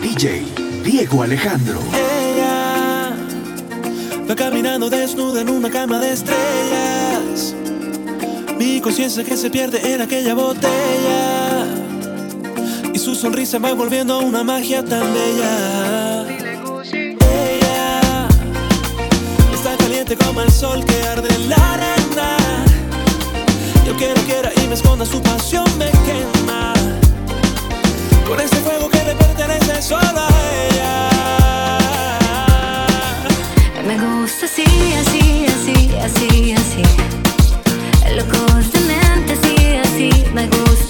DJ Diego Alejandro. Ella va caminando desnuda en una cama de estrellas. Mi conciencia que se pierde en aquella botella. Y su sonrisa va volviendo una magia tan bella. Ella está caliente como el sol que arde en la arena. Yo quiero, quiera y me esconda su pasión me quema. Con ese fuego Me gusta así, así, así, así, así. Locos de mente, así, así. Me gusta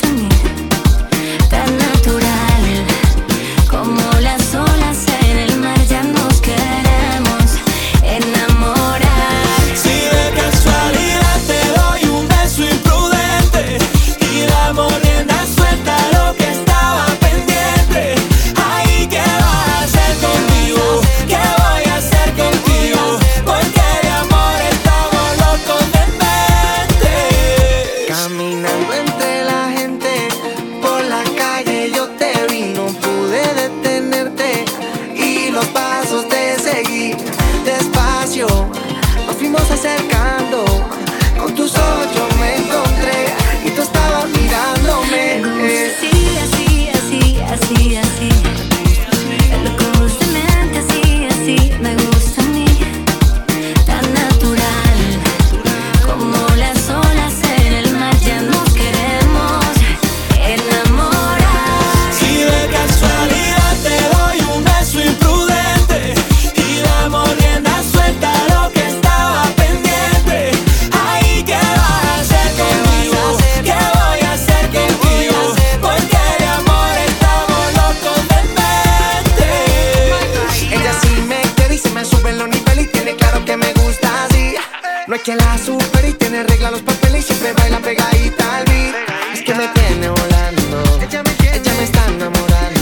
que me tiene volando, ella me, está enamorando.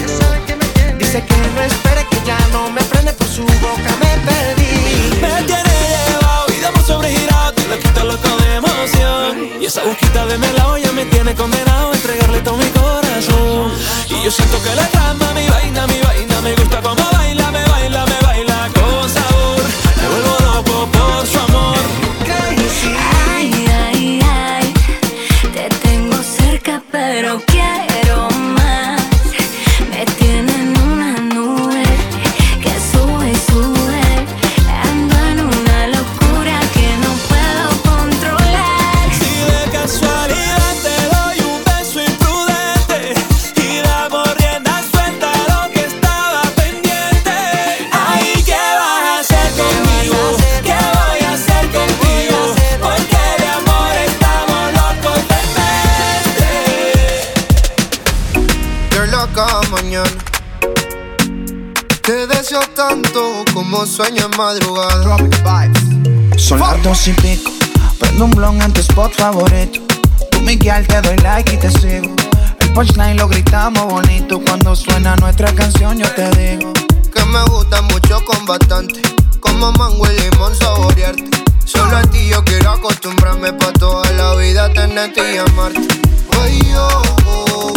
Dice que no espere que ya no me prende por su boca me perdí. Me tiene llevado y damos sobregirado, te lo quito loco de emoción. Y esa boquita de melao ya me tiene condenado a entregarle todo mi corazón. Y yo siento que la y pico. Prendo un blon en tu spot favorito. Tú, Miguel, te doy like y te sigo. El punchline lo gritamos bonito. Cuando suena nuestra canción, yo te digo. que me gusta mucho con bastante. Como mango y limón saborearte. Solo a ti yo quiero acostumbrarme pa' toda la vida tenerte y amarte. Ay, oh, oh,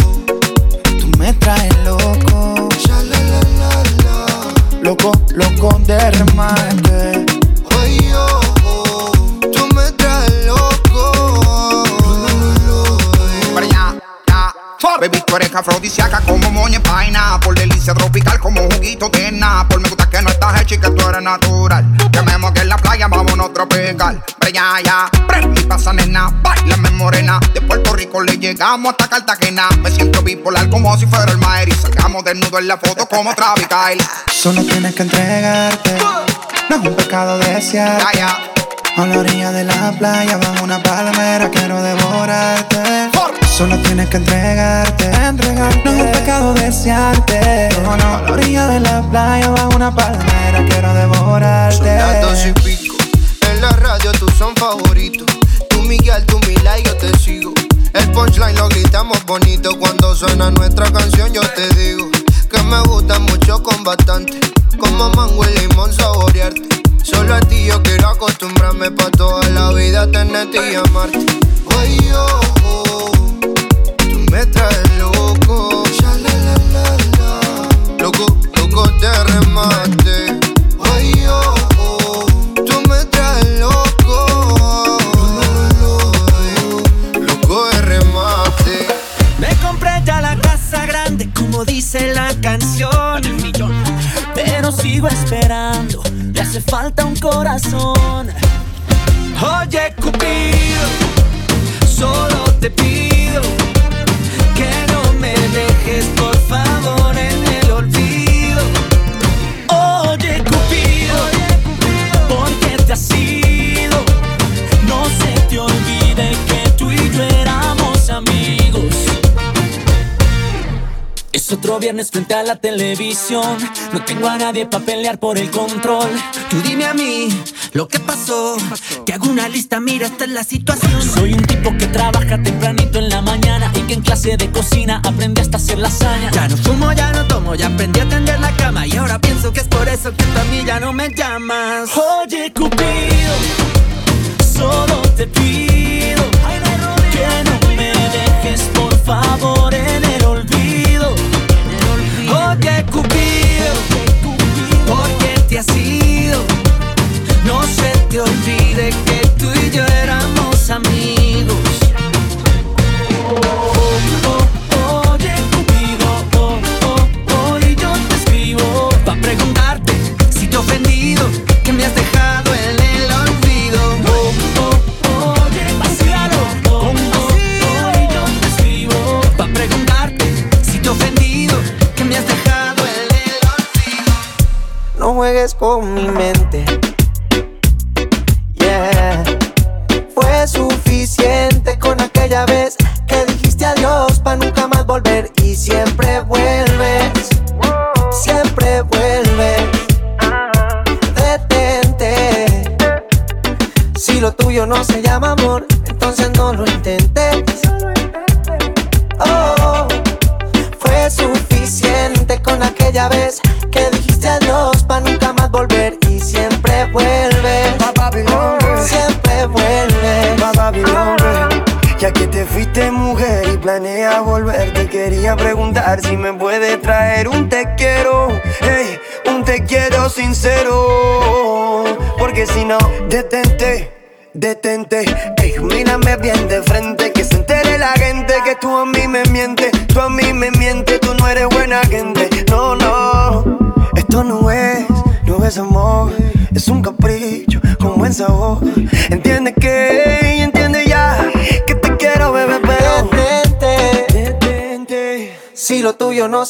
Tú me traes loco. Loco, loco de remate. Oh, oh, tú eres afrodisíaca como moña en paina. Por delicia tropical como juguito de Por me gusta que no estás hecha y que tú eres natural. Que me moque en la playa, vámonos tropical. Allá, ya. Prende pasa, nena. Bailame morena. De Puerto Rico le llegamos hasta Cartagena. Me siento bipolar como si fuera el Maer. Y salgamos desnudo en la foto como Travis Kyle. Solo tienes que entregarte. No es un pecado desear. A la orilla de la playa, bajo una palmera, quiero devorarte. Solo tienes que entregarte, entregarte. No es un pecado desearte. No, no. A la orilla de la playa, bajo una palmera, quiero devorarte. Son las dos y pico. En la radio tú son favoritos. Tú Miguel, tú Mila y yo te sigo. El punchline lo gritamos bonito. Cuando suena nuestra canción yo te digo. Que me gusta mucho con bastante. Como mango y limón saborearte. Solo a ti yo quiero acostumbrarme pa' toda la vida tenerte y amarte. Ay, oh, oh, tú me traes loco. Ya la la la. Loco, loco de remate. Ay, oh. Tú me traes loco. Loco de remate. Me compré ya la casa grande, como dice la canción. Pero sigo esperando. Le hace falta un corazón. Oye, Cupido, solo te pido otro viernes frente a la televisión. No tengo a nadie para pelear por el control. Tú dime a mí lo que pasó. Te hago una lista, mira, esta es la situación. Soy un tipo que trabaja tempranito en la mañana y que en clase de cocina aprende hasta hacer lasaña. Ya no fumo, ya no tomo, ya aprendí a tender la cama. Y ahora pienso que es por eso que tú a mí ya no me llamas. Oye, Cupido, solo te pido que no me dejes, por favor, en el olvido. Oye, Cupido, se olvide que tú y yo éramos amigos. Oh, oh, oye, Cupido, oh, oh, hoy yo te escribo pa' preguntarte si te he ofendido, que me has dejado en el olvido. Oh, oh, oye, vacílalo, oh, oh, hoy yo te escribo pa' preguntarte si te he ofendido, que me has dejado en el olvido. No juegues con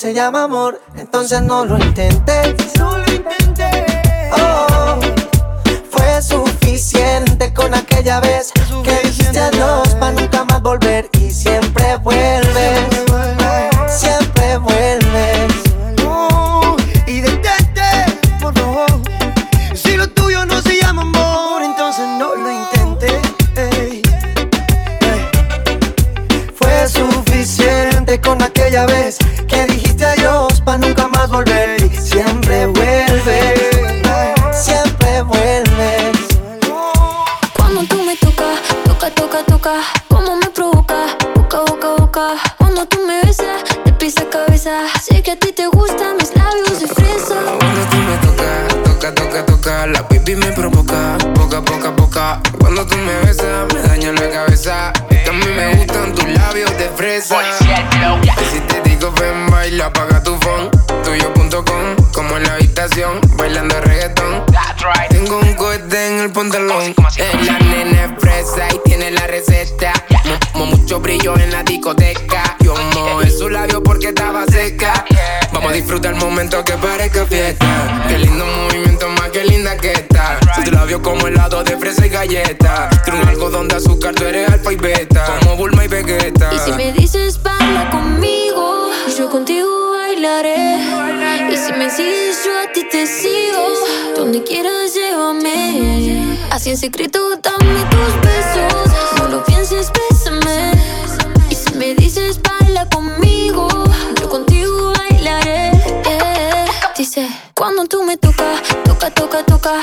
se llama amor, entonces no lo intentes. Me besas, me daña la cabeza. Mí me gustan tus labios de fresa. Si te digo ven, baila, apaga tu phone. Tuyo.com, como en la habitación, bailando reggaetón. Tengo un cohete en el pantalón. Es la nena es fresa y tiene la receta. Mo- mo- mucho brillo en la discoteca. Yo mojé su labio porque estaba seca. Vamos a disfrutar el momento que parezca fiesta. Qué lindo movimiento, más que linda que está. Labios como helado de fresa y galleta. Tiene un algodón de azúcar, tú eres alfa y beta. Como Bulma y Vegeta. Y si me dices baila conmigo, yo contigo bailaré. Y si me sigues, yo a ti te sigo. Donde quieras, llévame. Así en secreto, dame tus besos. No lo pienses, bésame. Y si me dices baila conmigo, yo contigo bailaré. eh. Dice, cuando tú me tocas, toca, toca, toca,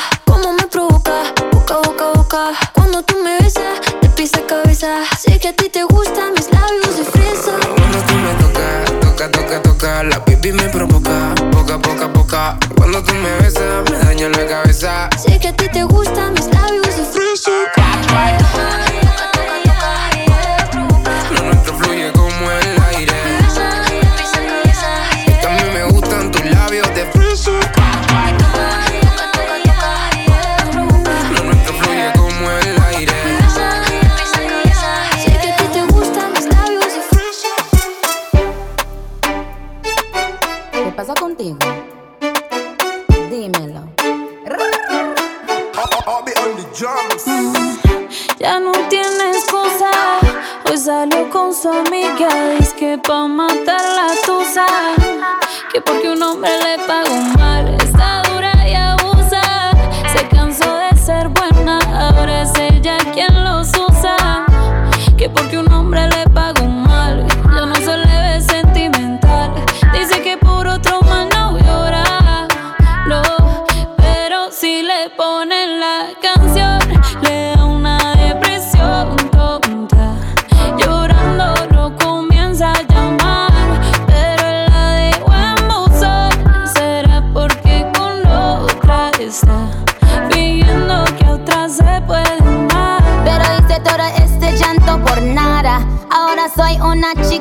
que a ti te gustan mis labios de fresa. Cuando tú me tocas, toca, toca, toca, la baby me provoca, poca, poca, poca. Cuando tú me besas, me daña la cabeza. Sé que a ti te gustan su amiga. Dice que pa' matar la tusa. Que porque un hombre le pagó mal. Está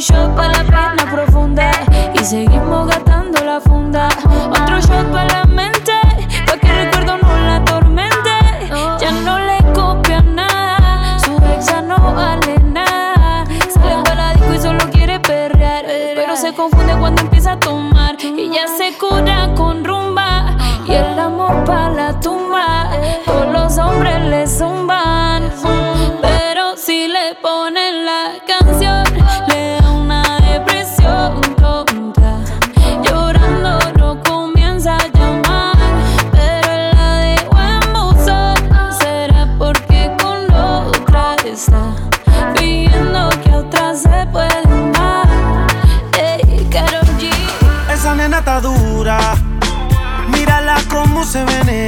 shot para la pena profunda y seguimos gastando la funda. Otro shot para la mente, pa' que el recuerdo no la atormente. Ya no le copia nada, su ex ya no vale nada. Sale pa' la disco y solo quiere perrear, pero se confunde cuando empieza a tomar. Y ya se cura con rumba y el amor pa' la tumba. Todos los hombres le zumban, Mírala cómo se menea.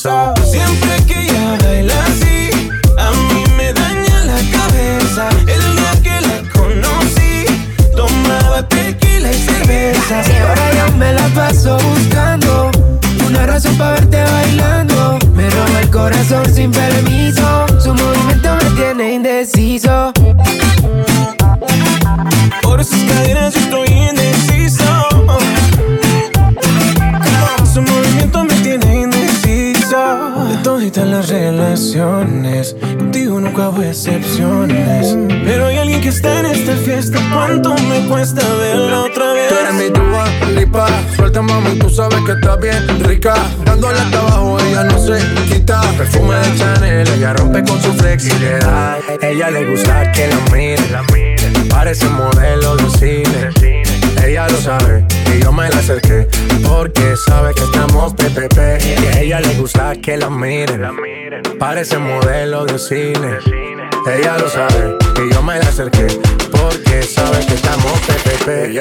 so. Sabes que estás bien rica. Dándole hasta abajo, ella no se quita. Perfume de Chanel, ella rompe con su flexibilidad. Ella le gusta que la mire. Parece modelo de cine. Ella lo sabe y yo me la acerqué porque sabe que estamos PPP. Y a ella le gusta que la miren. Parece modelo de cine. Ella lo sabe y yo me la acerqué porque sabe que estamos PPP.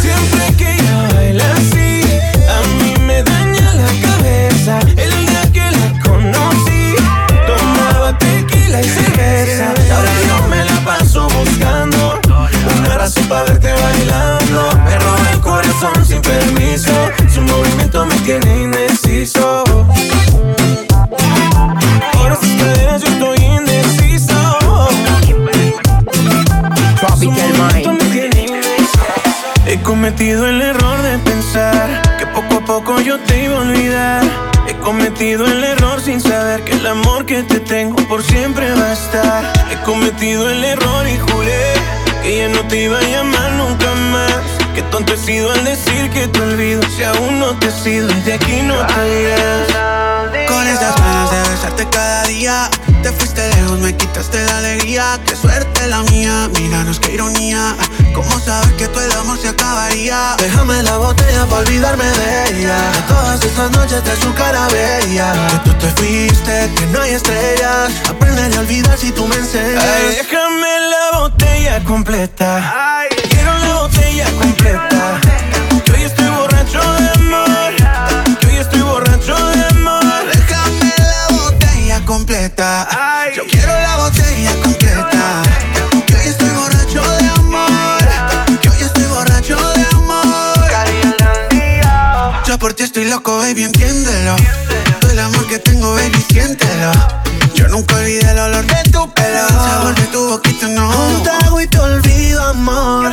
Siempre que ella baila así, a mí me daña la cabeza. El día que la conocí, tomaba tequila y cerveza. Ahora yo olvido. Si aún no te he sido y de aquí no te irás. Con esas ganas de besarte cada día Te fuiste lejos, me quitaste la alegría Qué suerte la mía, míranos qué ironía ¿Cómo sabes que todo el amor se acabaría? Déjame la botella para olvidarme de ella De todas esas noches de su cara bella Que tú te fuiste, que no hay estrellas Aprender a olvidar si tú me enseñas Ay, déjame la botella completa. Quiero la botella completa. Yo loco, baby, entiéndelo. Todo el amor que tengo, baby, siéntelo. Yo nunca olvidé el olor de tu pelo. El sabor de tu boquita, no. Un trago y te olvido, amor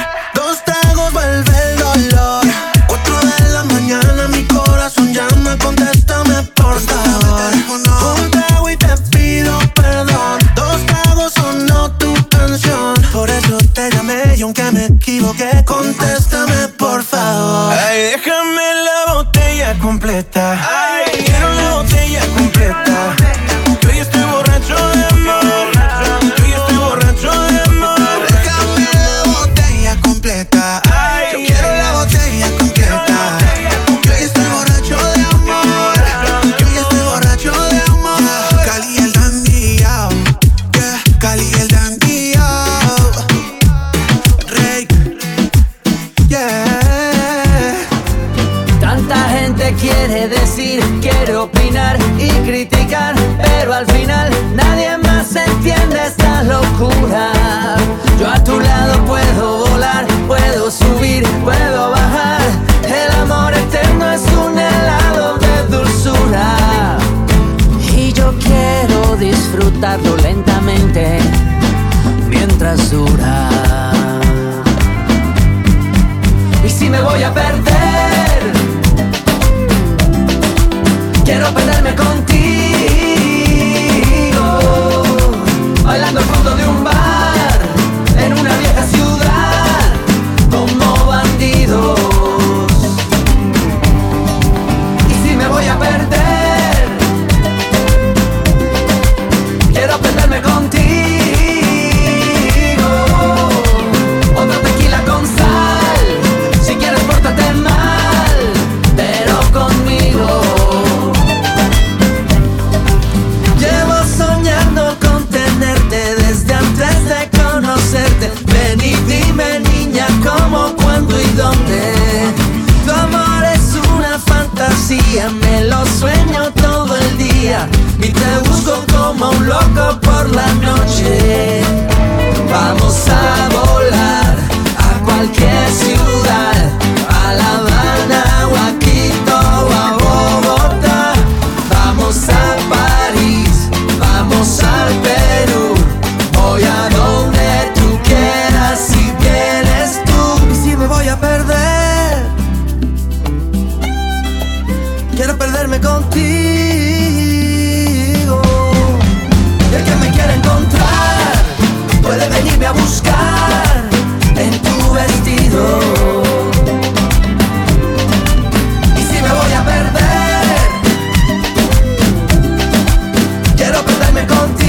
quiero perderme contigo.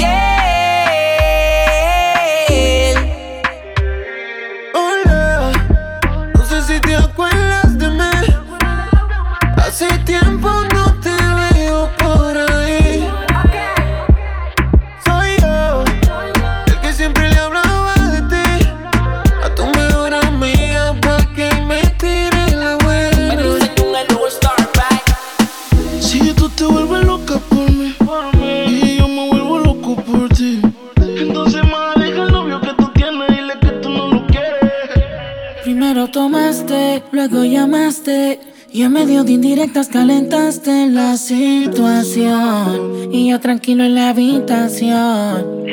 yeah. luego llamaste. Y en medio de indirectas calentaste la situación. Y yo tranquilo en la habitación.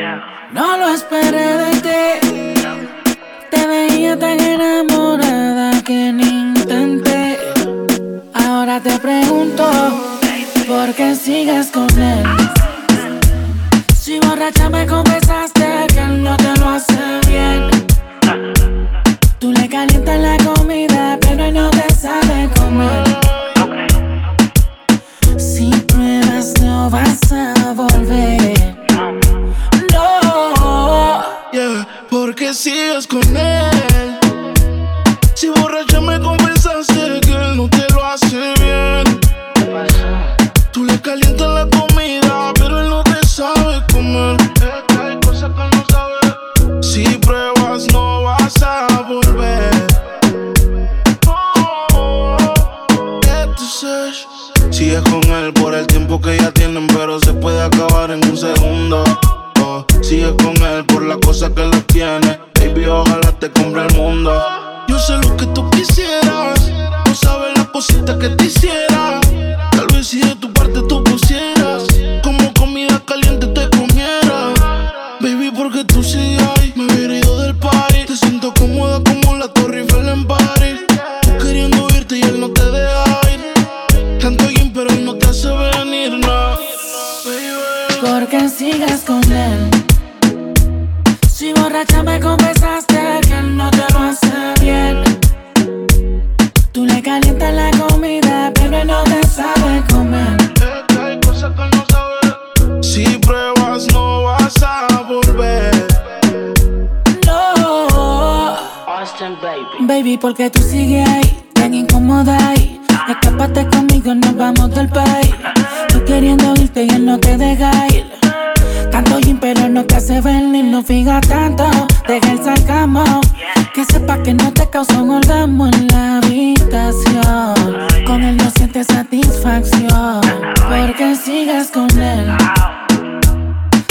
No lo esperé de ti. Te veía tan enamorada que ni intenté. Ahora te pregunto, ¿por qué sigues con él? Si borracha me confesaste que él no te lo hace bien. Tú le calientas la comida no te sabe comer. Okay. Si pruebas no vas a volver. No. Yeah, porque sigues con él. Si borras en un segundo. Oh, Sigues con él por la cosa que lo tiene. Baby, ojalá te compre el mundo. Yo sé lo que tú quisieras. No sabes la cosita que te hiciera. Tal vez si de Porque sigas con él. Si borracha me confesaste que él no te lo hace bien. Tú le calientas la comida, pero él no te sabe comer. Que hay cosas que no sabe. Si pruebas, no vas a volver. No. Baby, porque tú sigues ahí, tan incómoda ahí. Escápate conmigo, nos vamos del país. Queriendo irte y él no te deja ir. Tanto gym, pero no te hace venir, no fija tanto. Deja el sarcasmo. Que sepa que no te causa un orgasmo en la habitación. Con él no sientes satisfacción. Porque sigues con él.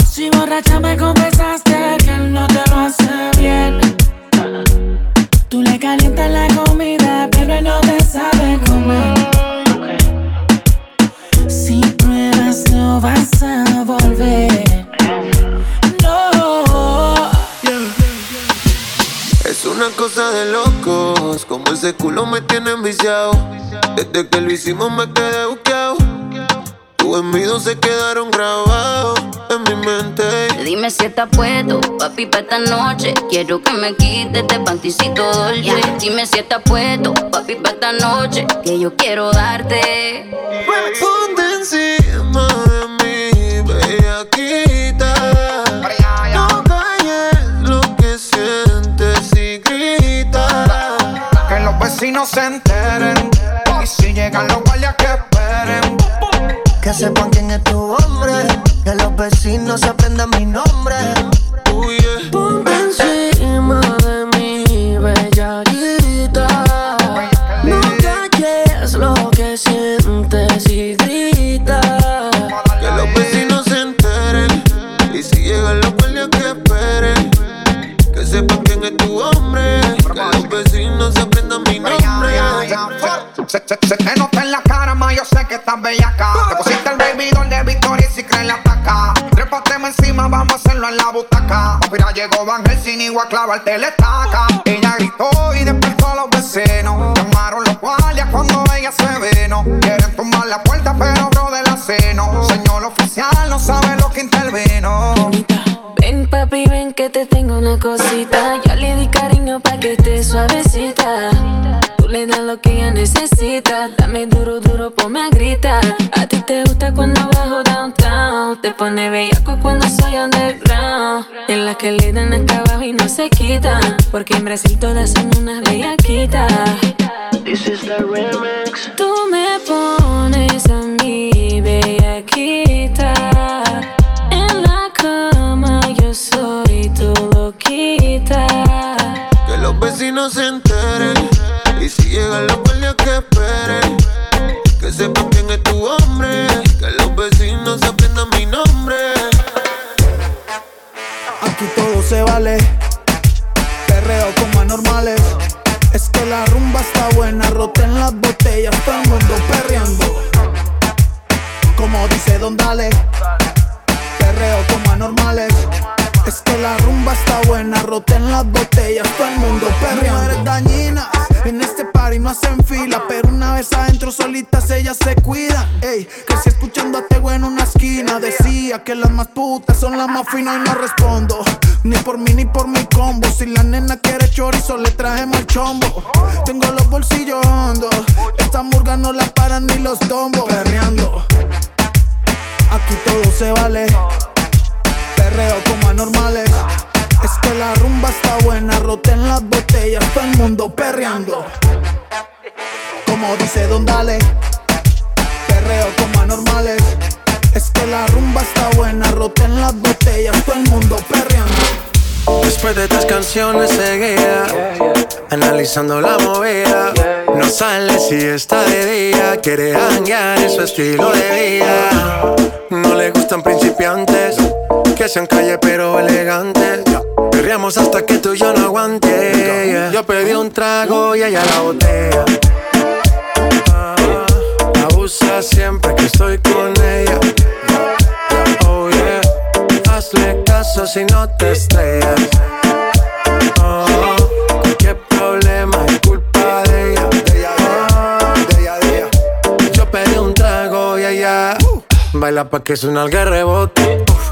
Si borracha me confesaste que él no te lo hace bien. Tú le calientas la comida, no vas a volver. No. Es una cosa de locos, como ese culo me tiene enviciado. Desde que lo hicimos me quedé buqueado. Tus envidios se quedaron grabados en mi mente. Dime si estás puesto, papi, pa' esta noche. Quiero que me quites este panticito dolce. Dime si estás puesto, papi, pa' esta noche. Que yo quiero darte. Ponte encima los vecinos se enteren. Y si llegan los guardias que esperen. Que sepan quién es tu hombre. Que los vecinos aprendan mi nombre. Ponte encima de mi bellaquita. Tu hombre. Que los vecinos aprendan mi nombre. Se, se, se te nota en la cara, ma, yo sé que estás bella acá. Te pusiste el baby doll de Victoria y si crees la ataca. Trépateme encima, vamos a hacerlo en la butaca. Mira, llegó Van Helsing y voy a clavarte el estaca. Ella gritó y despertó a los vecinos. Llamaron los guardias cuando ella se vino. Quieren tumbar la puerta, pero bro de la seno. Señor oficial, no sabe lo que intervino. Ven papi, ven que te tengo una cosita. Lo que ella necesita. Dame duro, duro, ponme a gritar. A ti te gusta cuando bajo downtown. Te pone bellaco cuando soy underground. En la que le dan acá abajo y no se quitan. Porque en Brasil todas son unas bellaquitas. This is the remix. Tú me pones a mí bellaquita. En la cama yo soy tu loquita. Que los vecinos se enteren. Llegan los guardias que esperen. Que sepan quién es tu hombre. Que los vecinos aprendan mi nombre. Aquí todo se vale. Perreo como anormales. Es que la rumba está buena, roten las botellas, todo el mundo perreando. Como dice Don Dale, perreo como anormales. Es que la rumba está buena, roten las botellas, todo el mundo perreando. No hacen fila, pero una vez adentro solitas ellas se cuidan. Ey, crecí escuchando a Tego en una esquina, decía que las más putas son las más finas y no respondo. Ni por mí ni por mi combo. Si la nena quiere chorizo, le trajemos el chombo. Tengo los bolsillos hondos. Esta murga no la paran ni los tombos. Perreando. Aquí todo se vale. Perreo como anormales. Es que la rumba está buena, roten las botellas, todo el mundo perreando. Como dice Don Dale, perreo como anormales. Es que la rumba está buena, roten las botellas, todo el mundo perreando. Después de tres canciones seguía, analizando la movida. No sale si está de día, quiere hanguear en su estilo de vida. No le gustan principiantes, que sean calle pero elegantes. Perreamos hasta que tú y yo no aguante. Yo pedí un trago y ella la botella. Ah, abusa siempre que estoy con ella. Oh yeah, hazle caso si no te estrellas. Oh, cualquier problema es culpa de ella. De ella, de ella, de ella. Yo pedí un trago y ella baila pa' que suena el rebote. Uf,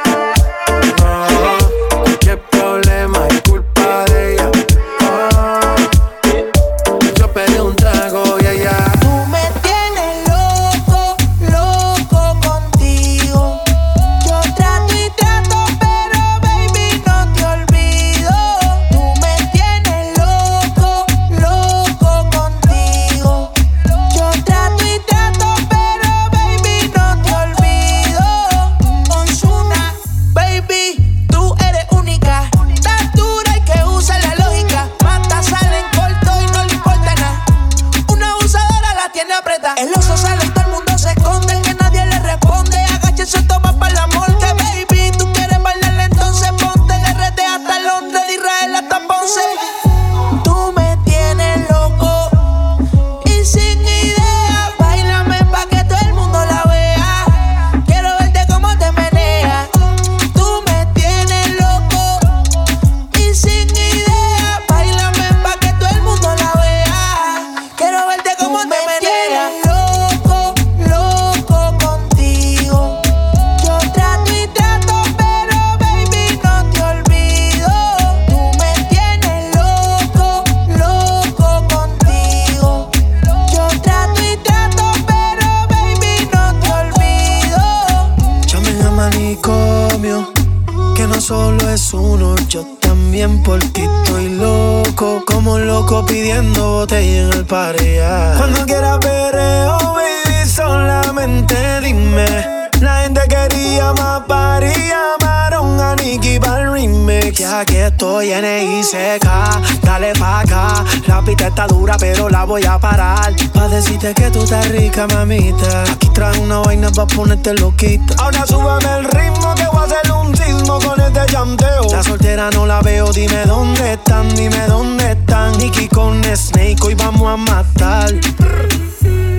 Rica, mamita. Aquí trae una vaina pa' ponerte loquita. Ahora súbeme el ritmo que voy a hacer un sismo con este llanteo. La soltera no la veo, dime dónde están, dime dónde están. Nicky con Snake, hoy vamos a matar.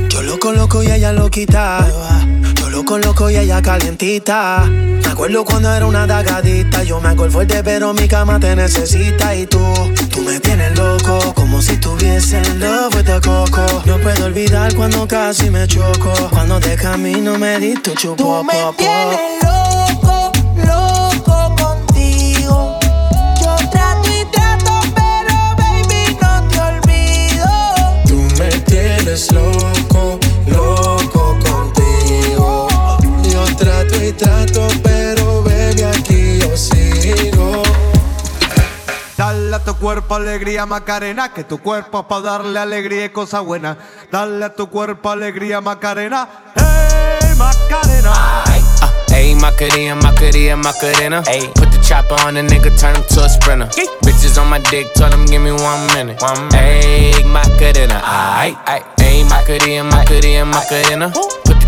Yo loco, loco y ella loquita. Yo loco, loco y ella calientita. Me acuerdo cuando era una dagadita. Yo me hago el fuerte, pero mi cama te necesita. Y tú, tú me tienes loco, love with the coco. No puedo olvidar cuando casi me choco. Cuando de camino me di tu chupo, cuerpo alegría Macarena, que tu cuerpo es para darle alegría y cosa buena. Dale a tu cuerpo alegría Macarena, hey Macarena. Ayy, Macarena, Macarena, Macarena. Ayy, put the chopper on the nigga, turn him to a sprinter. Bitches on my dick, tell them give me one minute. One minute. Ayy, Macarena, aight. Ayy, Macarena, Macarena, Macarena.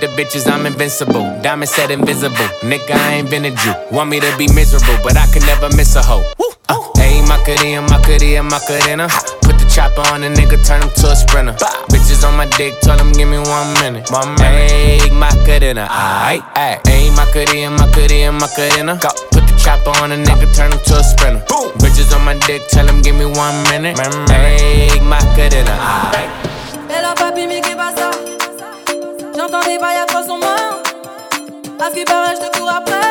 the bitches, I'm invincible. Diamond said invisible. Nigga, I ain't been a Jew. Want me to be miserable, but I can never miss a hoe. Uh, Ayy, Macarena, Macarena, Macarena. Put the chopper on a nigga, turn him to a sprinter. Bitches on my dick, tell him give me one minute. One minute. Ayy, Macarena, aight, aight. Ayy, Macarena, Macarena, Macarena. Go. Put the chopper on a nigga, turn him to a sprinter. Bitches on my dick, tell him give me one minute. Ayy, Macarena, aight. Et papi, mais qu'est pas ça J'entends des bails à 300 morts. À ce paraît, je.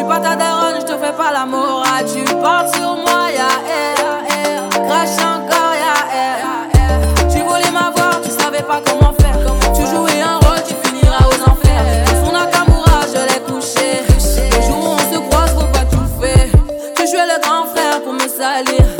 Suis pas ta daronne, je te fais pas la morale. Tu parles sur moi, ya air, Crash encore, ya. Tu voulais m'avoir, tu savais pas comment faire. Tu jouais un rôle, tu finiras aux enfers. Son Nakamura, je l'ai couché. Le jour où on se croise, faut pas tout faire. Tu jouais le grand frère pour me salir.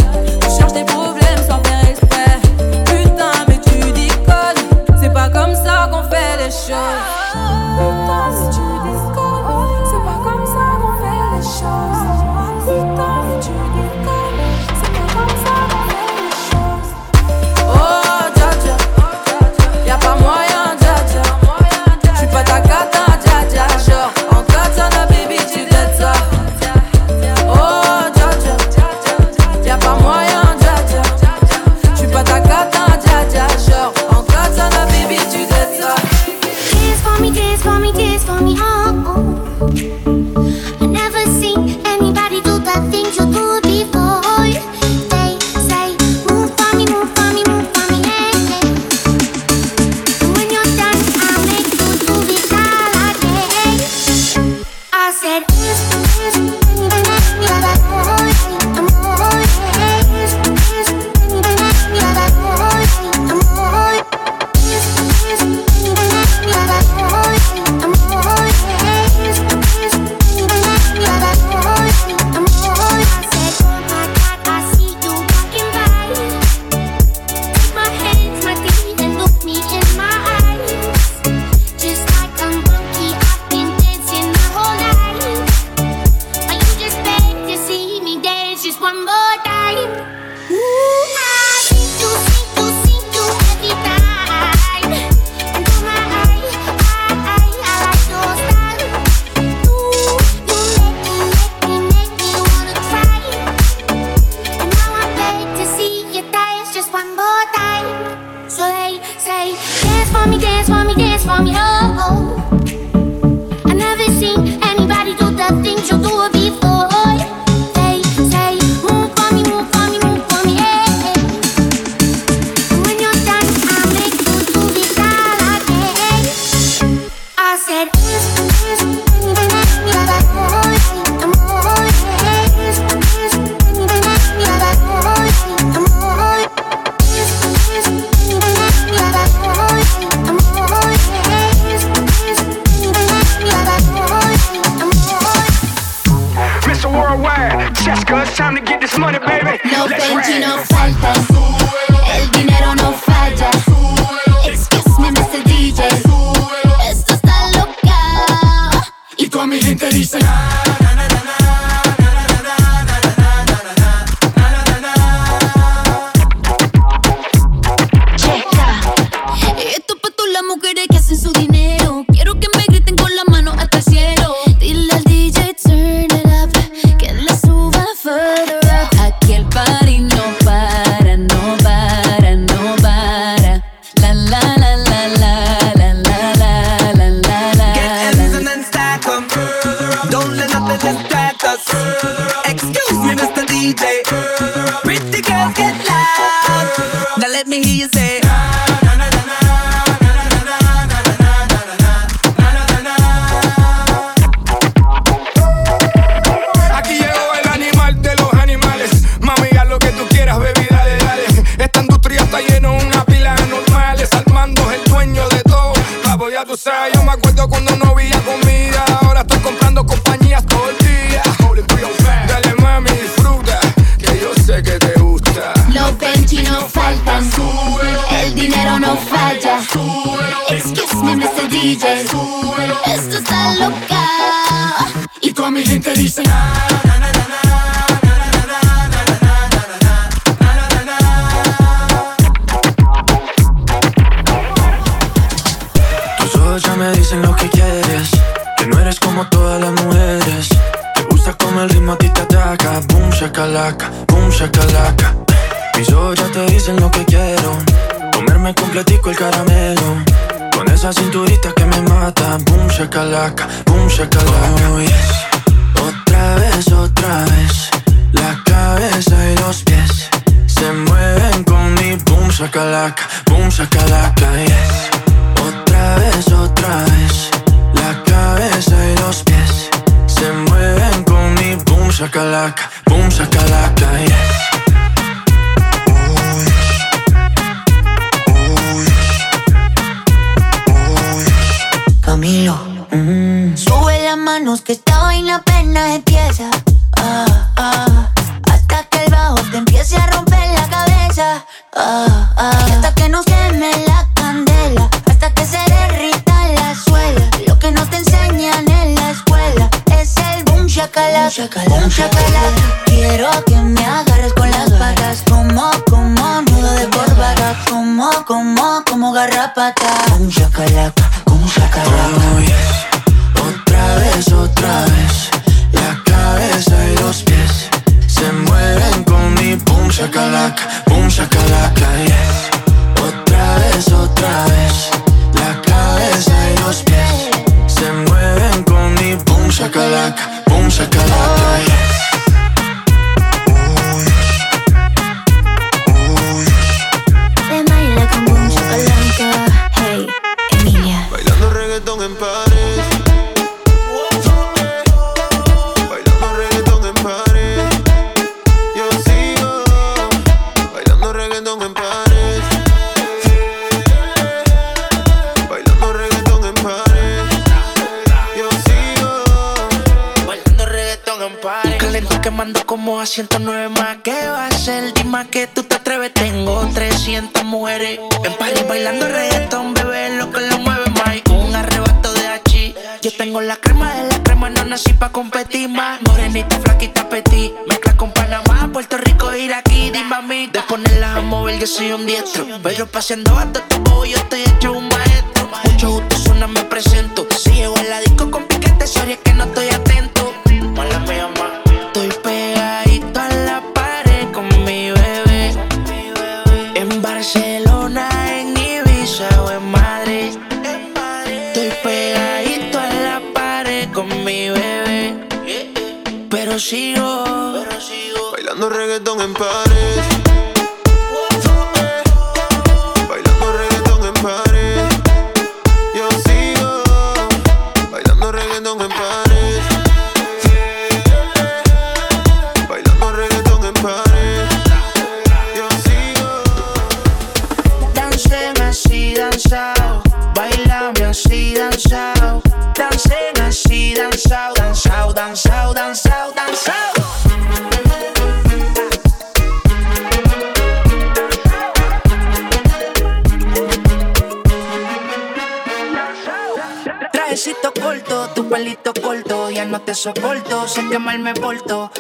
me porto.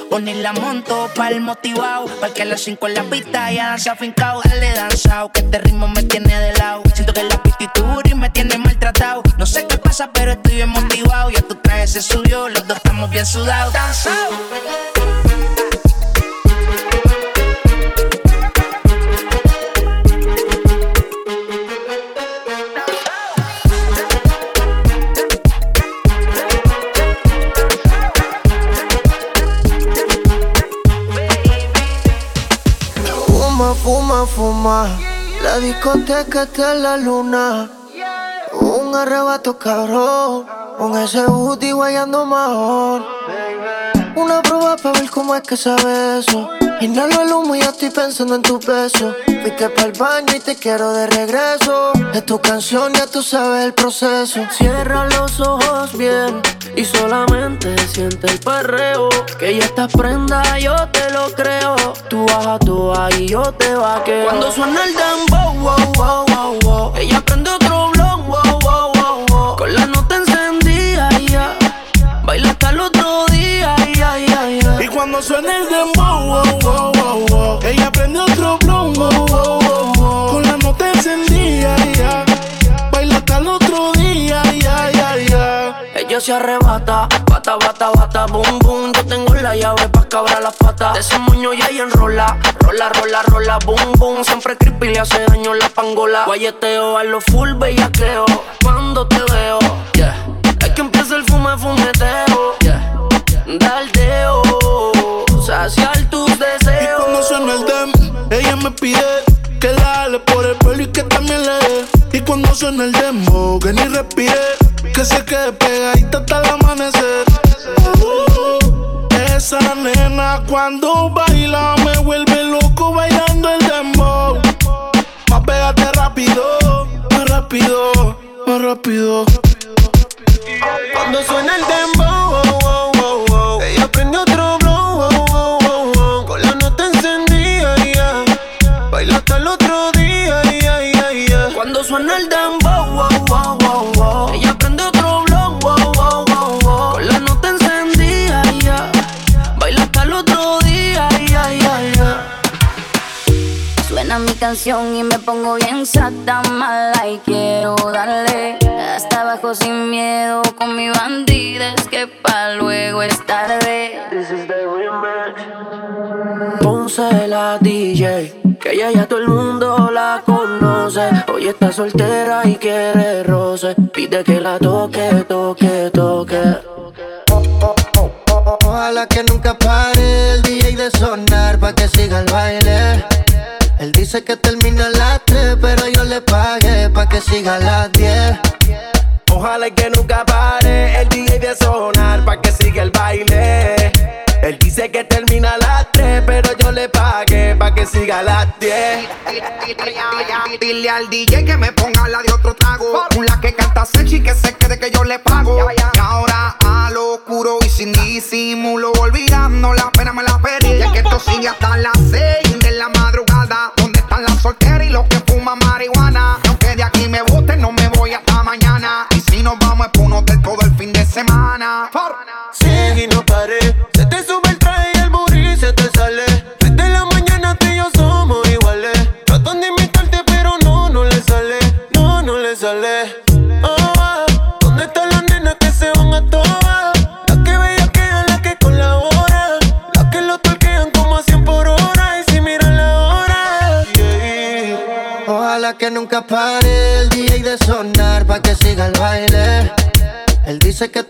La monto pa'l motivado. Pa'l que a las 5 en la pista ya danza fincao. Dale danzao, que este ritmo me tiene de lado. Siento que la pistitud y me tiene maltratado. No sé qué pasa, pero estoy bien motivado. Ya tu traje se subió, los dos estamos bien sudados. Danzao. La discoteca está en la luna. Un arrebato cabrón. Con ese booty guayando mejor. Una prueba para ver cómo es que sabe eso. Inhalo el humo y ya estoy pensando en tu beso. Fuiste el baño y te quiero de regreso. Es tu canción, ya tú sabes el proceso. Cierra los ojos bien y solamente siente el perreo. Que ya estás prenda, yo te lo creo. Tú baja tú y yo te vaqueo. Cuando suena el dembow, wow, wow, wow, wow. Ella prende otro se arrebata, bata, bata, bata, boom, boom. Yo tengo la llave pa' cabrar las patas. De ese moño ya ella enrola, rola, rola, rola, boom, boom. Siempre creepy le hace daño la pangola. Guayeteo a lo full bellaqueo. Cuando te veo, yeah. Es que empieza el fume, fumeteo, yeah. Daldeo, saciar tus deseos. Y cuando suena el dem, ella me pide que dale por el pelo y que también le dé. Y cuando suena el demo, que ni respire, que se quede pegadita hasta el amanecer. Uh, esa nena cuando baila me vuelve loco bailando el dembow. Más pégate rápido, más rápido, más rápido. Cuando suena el dembow, canción y me pongo bien sata mala y quiero darle hasta abajo sin miedo con mi bandida es que pa luego es tarde. Ponce la DJ, que ella ya todo el mundo la conoce. Hoy está soltera y quiere roce. Pide que la toque, toque, toque. Ojalá que nunca pare el DJ de sonar pa' que siga el baile. Él dice que termina a las 3, pero yo le pagué pa' que siga a las 10. Ojalá que nunca pare el DJ de sonar pa' que siga el baile. Él dice que termina a las 3, pero yo le pagué pa' que siga a las 10. Dile al DJ que me ponga la de otro trago. La que canta sexy que se quede que yo le pago. Y ahora a lo oscuro y sin disimulo, olvidando la pena me la pedí. Y es que esto sigue hasta las Él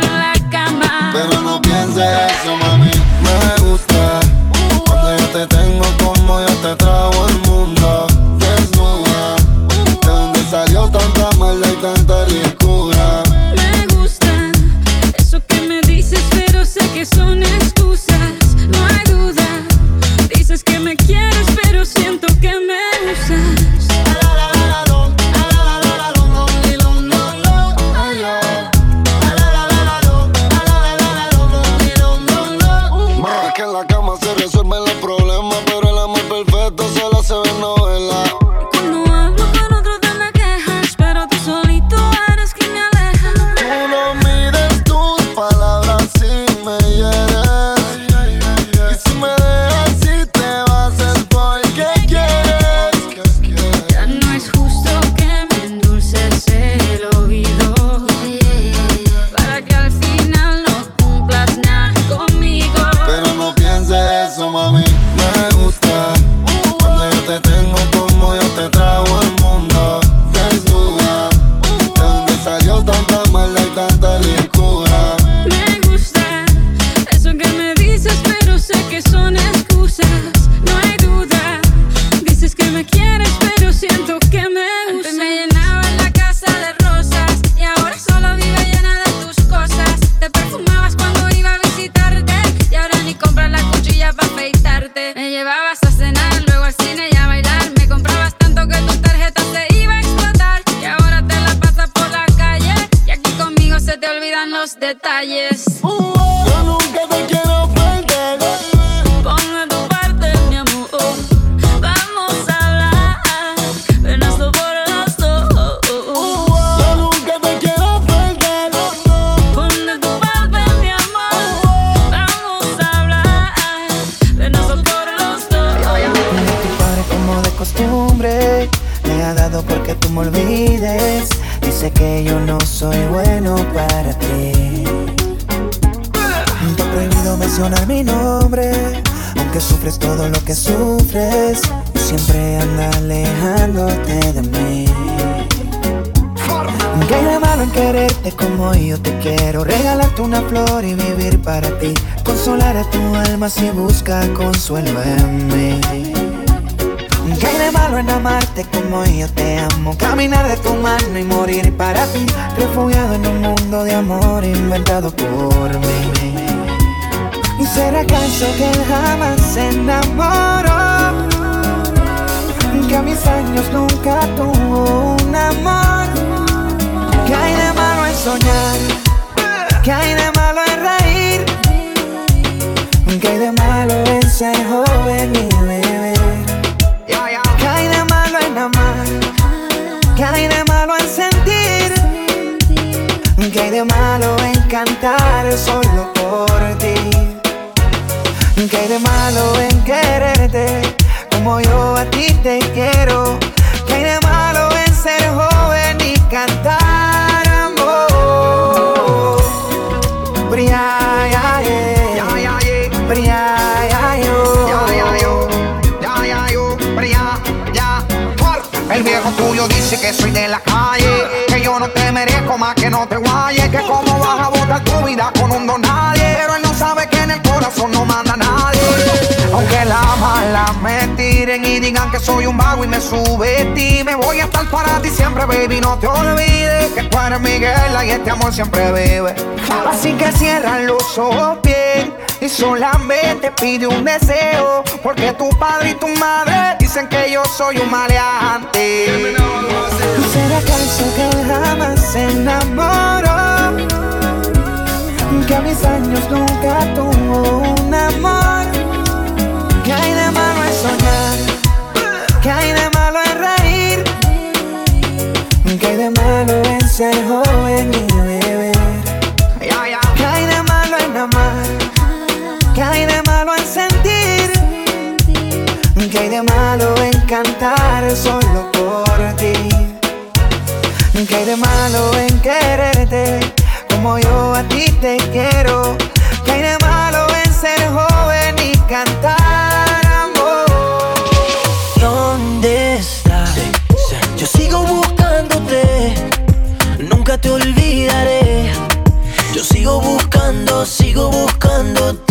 Pero no olvidan los detalles. Dice que yo no soy bueno para ti. Te he prohibido mencionar mi nombre, aunque sufres todo lo que sufres. Siempre anda alejándote de mí. ¿Qué hay de malo en quererte como yo te quiero? Regalarte una flor y vivir para ti. Consolar a tu alma si busca consuelo en mí. ¿Qué hay de malo en amarte como yo te amo? Caminar de tu mano y morir para ti. Refugiado en un mundo de amor inventado por mí. ¿Y será acaso que él jamás se enamoró? Que a mis años nunca tuvo un amor. ¿Qué hay de malo en soñar? ¿Qué hay de malo en reír? ¿Qué hay de malo en ser joven de malo en cantar solo por ti? ¿Qué de malo en quererte como yo a ti te quiero? ¿Qué de malo en ser joven y cantar amor? El viejo tuyo dice que soy de la calle, no te merezco más que no te guayes, que cómo vas a botar tu vida con un don nadie, pero él no sabe que en el corazón no manda nadie. Aunque la mala me tiren y digan que soy un vago y me subestime, voy a estar para ti siempre, baby, no te olvides que tú eres Miguel y este amor siempre vive. Así que cierra los ojos bien y solamente pide un deseo, porque tu padre y tu madre dicen que yo soy un maleante será acaso que jamás se enamoró? Que a mis años nunca tuvo un amor. Que hay de malo en soñar? Que hay de malo en reír? Que hay de malo en ser joven y beber? Que hay de malo en amar? Que hay de malo en sentir? Que hay de malo en cantar solo por ti? ¿Qué hay de malo en quererte como yo a ti te quiero? ¿Qué hay de malo en ser joven y cantar amor? ¿Dónde estás? Yo sigo buscándote, nunca te olvidaré. Yo sigo buscando, sigo buscándote.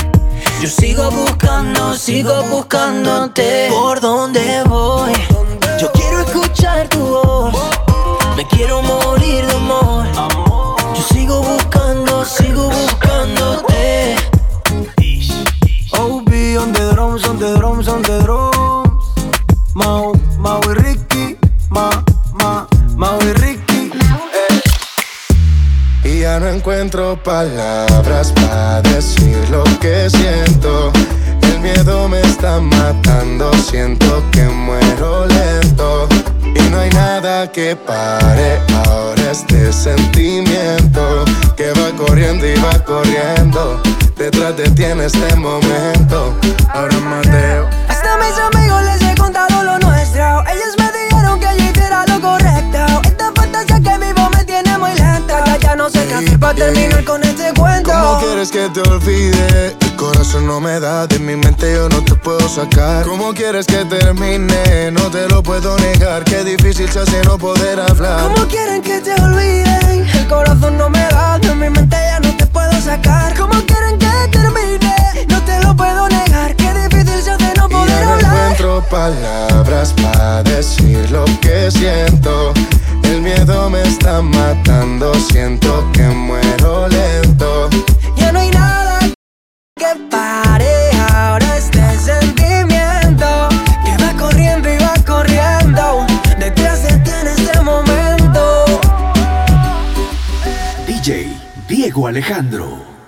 Yo sigo buscando, sigo buscándote. ¿Por dónde voy? Yo quiero escuchar tu voz. Me quiero morir de amor. Yo sigo buscando, sigo buscándote. OB on the drums, on the drums, on the drums. Mau, Ya no encuentro palabras para decir lo que siento. El miedo me está matando, siento que muero lento. Y no hay nada que pare ahora este sentimiento que va corriendo y va corriendo. Detrás de ti en este momento. Ahora Mateo. Hasta mis amigos les he contado lo nuestro. No sé qué hacer para terminar con este cuento. ¿Cómo quieres que te olvide? El corazón no me da, de mi mente yo no te puedo sacar. ¿Cómo quieres que termine? No te lo puedo negar, qué difícil se hace no poder hablar. ¿Cómo quieren que te olviden? El corazón no me da, de mi mente ya no te puedo sacar. ¿Cómo quieren que termine? No te lo puedo negar, qué difícil se hace no Y poder ya no hablar. encuentro palabras para decir lo que siento. El miedo me está matando, siento que muero lento. Ya no hay nada que pare ahora este sentimiento que va corriendo y va corriendo detrás de ti en este momento. DJ Diego Alejandro.